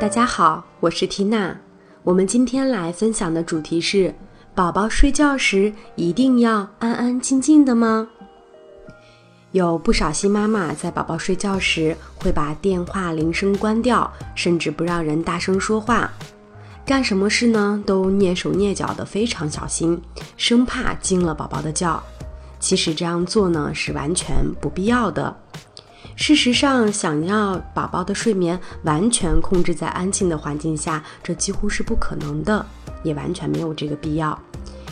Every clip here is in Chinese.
大家好，我是缇娜。我们今天来分享的主题是：宝宝睡觉时一定要安安静静的吗？有不少新妈妈在宝宝睡觉时会把电话铃声关掉，甚至不让人大声说话，干什么事呢都蹑手蹑脚的，非常小心，生怕惊了宝宝的觉。其实这样做呢是完全不必要的。事实上，想要宝宝的睡眠完全控制在安静的环境下，这几乎是不可能的，也完全没有这个必要。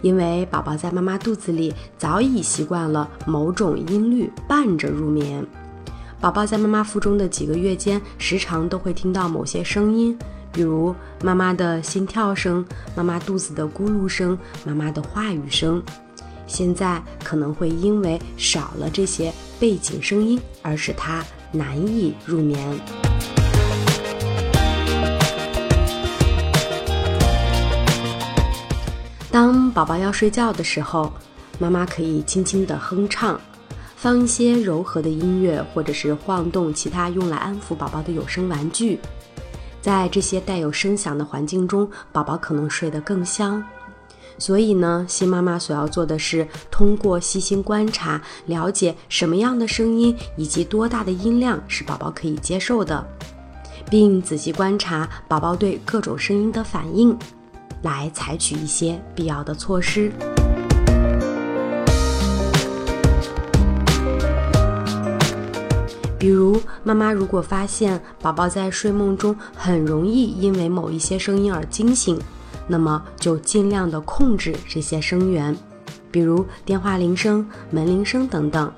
因为宝宝在妈妈肚子里早已习惯了某种音律伴着入眠。宝宝在妈妈腹中的几个月间，时常都会听到某些声音，比如妈妈的心跳声、妈妈肚子的咕噜声、妈妈的话语声。现在可能会因为少了这些背景声音，而使他难以入眠。当宝宝要睡觉的时候，妈妈可以轻轻地哼唱，放一些柔和的音乐，或者是晃动其他用来安抚宝宝的有声玩具。在这些带有声响的环境中，宝宝可能睡得更香。所以呢，新妈妈所要做的是通过细心观察，了解什么样的声音以及多大的音量是宝宝可以接受的，并仔细观察宝宝对各种声音的反应，来采取一些必要的措施。比如，妈妈如果发现宝宝在睡梦中很容易因为某一些声音而惊醒。那么就尽量的控制这些声源，比如电话铃声、门铃声等等。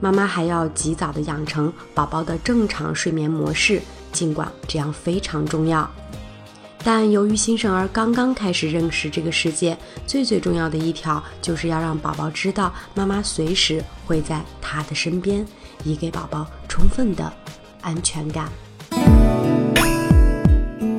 妈妈还要及早的养成宝宝的正常睡眠模式，尽管这样非常重要。但由于新生儿刚刚开始认识这个世界，最最重要的一条就是要让宝宝知道妈妈随时会在他的身边，以给宝宝充分的安全感。